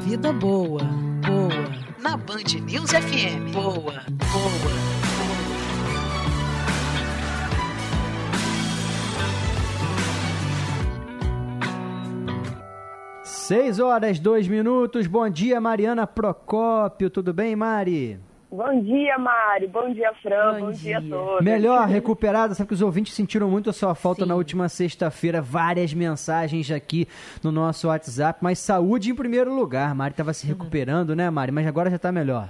Vida boa, boa. Na Band News FM. Boa, boa. 6 horas, 2 minutos. Bom dia, Mariana Procópio. Tudo bem, Mari? Bom dia, Mari. Bom dia, Fran. Bom, Bom dia. dia. a todos. Melhor recuperada, sabe que os ouvintes sentiram muito a sua falta Sim. na última sexta-feira. Várias mensagens aqui no nosso WhatsApp, mas saúde em primeiro lugar. Mari estava se recuperando, né, Mari? Mas agora já está melhor.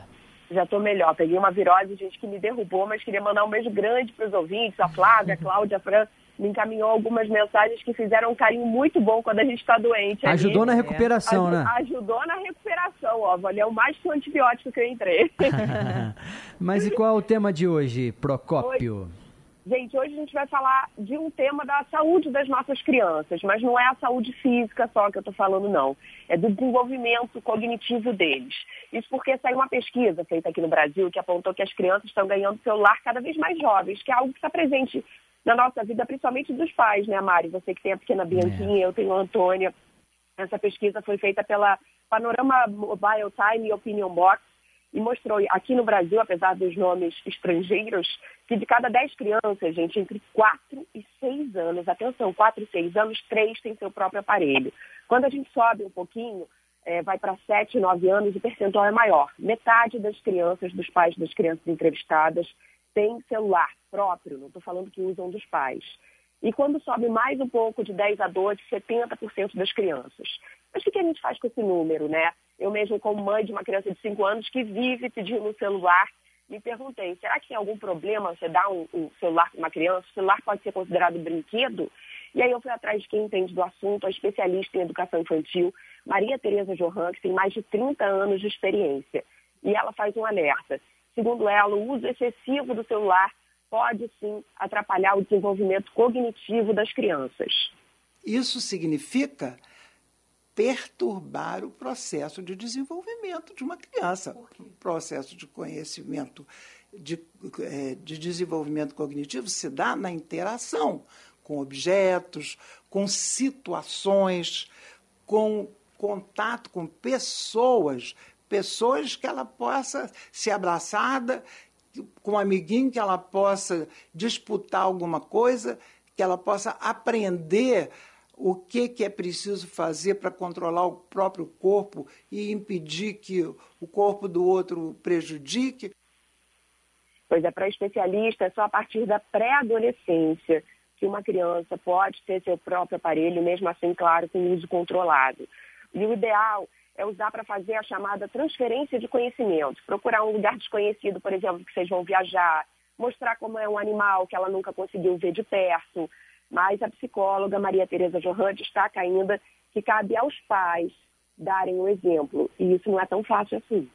Já estou melhor. Peguei uma virose, gente, que me derrubou, mas queria mandar um beijo grande para os ouvintes, a Flávia, a Cláudia, a Fran me encaminhou algumas mensagens que fizeram um carinho muito bom quando a gente está doente. Ajudou ali. na recuperação, é. né? Ajudou na recuperação, ó. Valeu mais que o antibiótico que eu entrei. Mas e qual é o tema de hoje, Procópio? Hoje, gente, hoje a gente vai falar de um tema da saúde das nossas crianças, mas não é a saúde física só que eu estou falando, não. É do desenvolvimento cognitivo deles. Isso porque saiu uma pesquisa feita aqui no Brasil que apontou que as crianças estão ganhando celular cada vez mais jovens, que é algo que está presente na nossa vida, principalmente dos pais, né, Mari? Você que tem a pequena Bianquinha, é. eu tenho a Antônia. Essa pesquisa foi feita pela Panorama Mobile Time Opinion Box e mostrou aqui no Brasil, apesar dos nomes estrangeiros, que de cada 10 crianças, gente, entre 4 e 6 anos, atenção, 4 e 6 anos, 3 têm seu próprio aparelho. Quando a gente sobe um pouquinho, é, vai para 7, 9 anos, o percentual é maior. Metade das crianças, dos pais das crianças entrevistadas, tem celular próprio, não estou falando que usam dos pais. E quando sobe mais um pouco, de 10 a 12, 70% das crianças. Mas o que a gente faz com esse número, né? Eu mesmo, como mãe de uma criança de 5 anos que vive pedindo um celular, me perguntei, será que tem algum problema você dar um, um celular para uma criança? O celular pode ser considerado brinquedo? E aí eu fui atrás de quem entende do assunto, a especialista em educação infantil, Maria Tereza Johan, que tem mais de 30 anos de experiência. E ela faz um alerta. Segundo ela, o uso excessivo do celular pode sim atrapalhar o desenvolvimento cognitivo das crianças. Isso significa perturbar o processo de desenvolvimento de uma criança. O processo de conhecimento, de, é, de desenvolvimento cognitivo se dá na interação com objetos, com situações, com contato com pessoas, pessoas que ela possa ser abraçada, com um amiguinho que ela possa disputar alguma coisa, que ela possa aprender o que, que é preciso fazer para controlar o próprio corpo e impedir que o corpo do outro prejudique. Pois é, para especialista, é só a partir da pré-adolescência que uma criança pode ter seu próprio aparelho, mesmo assim, claro, com uso controlado. E o ideal é usar para fazer a chamada transferência de conhecimento. Procurar um lugar desconhecido, por exemplo, que vocês vão viajar, mostrar como é um animal que ela nunca conseguiu ver de perto. Mas a psicóloga Maria Tereza Johan destaca ainda que cabe aos pais darem o um exemplo. E isso não é tão fácil assim.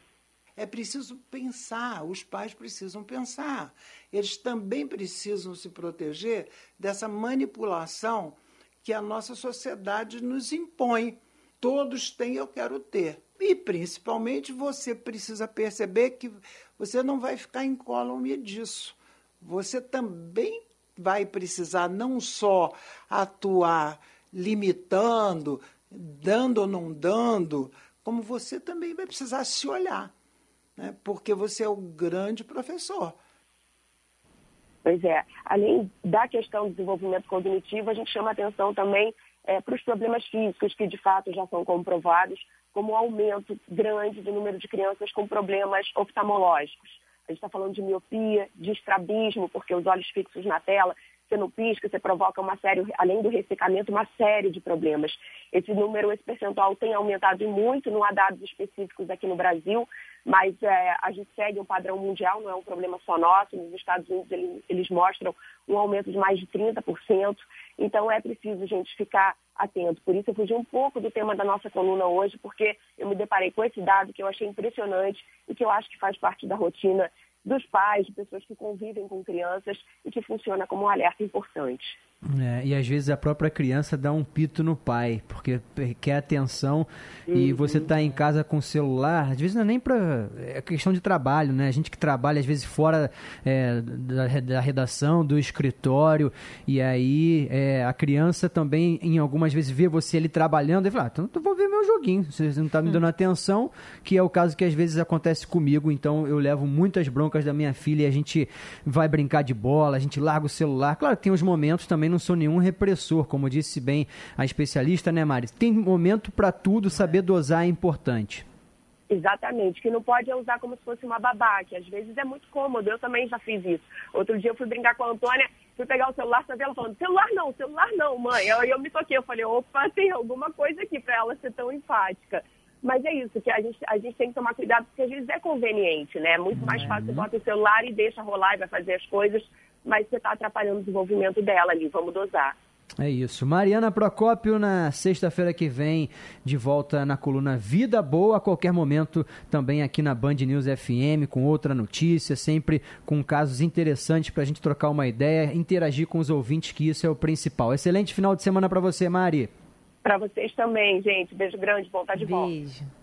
É preciso pensar, os pais precisam pensar. Eles também precisam se proteger dessa manipulação que a nossa sociedade nos impõe todos têm, eu quero ter. E principalmente você precisa perceber que você não vai ficar incólume disso. Você também vai precisar não só atuar limitando, dando ou não dando, como você também vai precisar se olhar, né? porque você é o grande professor. Pois é, além da questão do desenvolvimento cognitivo, a gente chama atenção também é, para os problemas físicos que de fato já são comprovados, como o aumento grande do número de crianças com problemas oftalmológicos. A gente está falando de miopia, de estrabismo, porque os olhos fixos na tela, não pisca, você provoca uma série, além do ressecamento, uma série de problemas. Esse número, esse percentual tem aumentado muito, não há dados específicos aqui no Brasil, mas é, a gente segue um padrão mundial, não é um problema só nosso. Nos Estados Unidos eles, eles mostram um aumento de mais de 30%. Então é preciso, gente, ficar atento. Por isso eu fugi um pouco do tema da nossa coluna hoje, porque eu me deparei com esse dado que eu achei impressionante e que eu acho que faz parte da rotina dos pais, de pessoas que convivem com crianças e que funciona como um alerta importante. É, e às vezes a própria criança dá um pito no pai, porque quer atenção uhum. e você está em casa com o celular, às vezes não é nem para. É questão de trabalho, né? A gente que trabalha às vezes fora é, da, da, redação, do escritório, e aí é, a criança também, em algumas vezes, vê você ali trabalhando e fala: ah, então eu vou ver meu joguinho, você não está me dando atenção, que é o caso que às vezes acontece comigo, então eu levo muitas broncas da minha filha e a gente vai brincar de bola, a gente larga o celular. Claro que tem os momentos também não sou nenhum repressor, como disse bem a especialista, né, Mari? Tem momento para tudo, saber dosar é importante. Exatamente, que não pode usar como se fosse uma babá, que às vezes é muito cômodo, eu também já fiz isso. Outro dia eu fui brincar com a Antônia, fui pegar o celular, só ela falando, celular não, celular não, mãe. Aí eu, eu me toquei, eu falei, opa, tem alguma coisa aqui para ela ser tão empática. Mas é isso, que a gente, a gente tem que tomar cuidado, porque às vezes é conveniente, né? É muito mais fácil, você bota o celular e deixa rolar e vai fazer as coisas, mas você está atrapalhando o desenvolvimento dela ali, vamos dosar. É isso. Mariana Procópio, na sexta-feira que vem, de volta na coluna Vida Boa, a qualquer momento, também aqui na Band News FM, com outra notícia, sempre com casos interessantes para a gente trocar uma ideia, interagir com os ouvintes, que isso é o principal. Excelente final de semana para você, Mari. Para vocês também, gente. Beijo grande, voltar de Beijo. volta.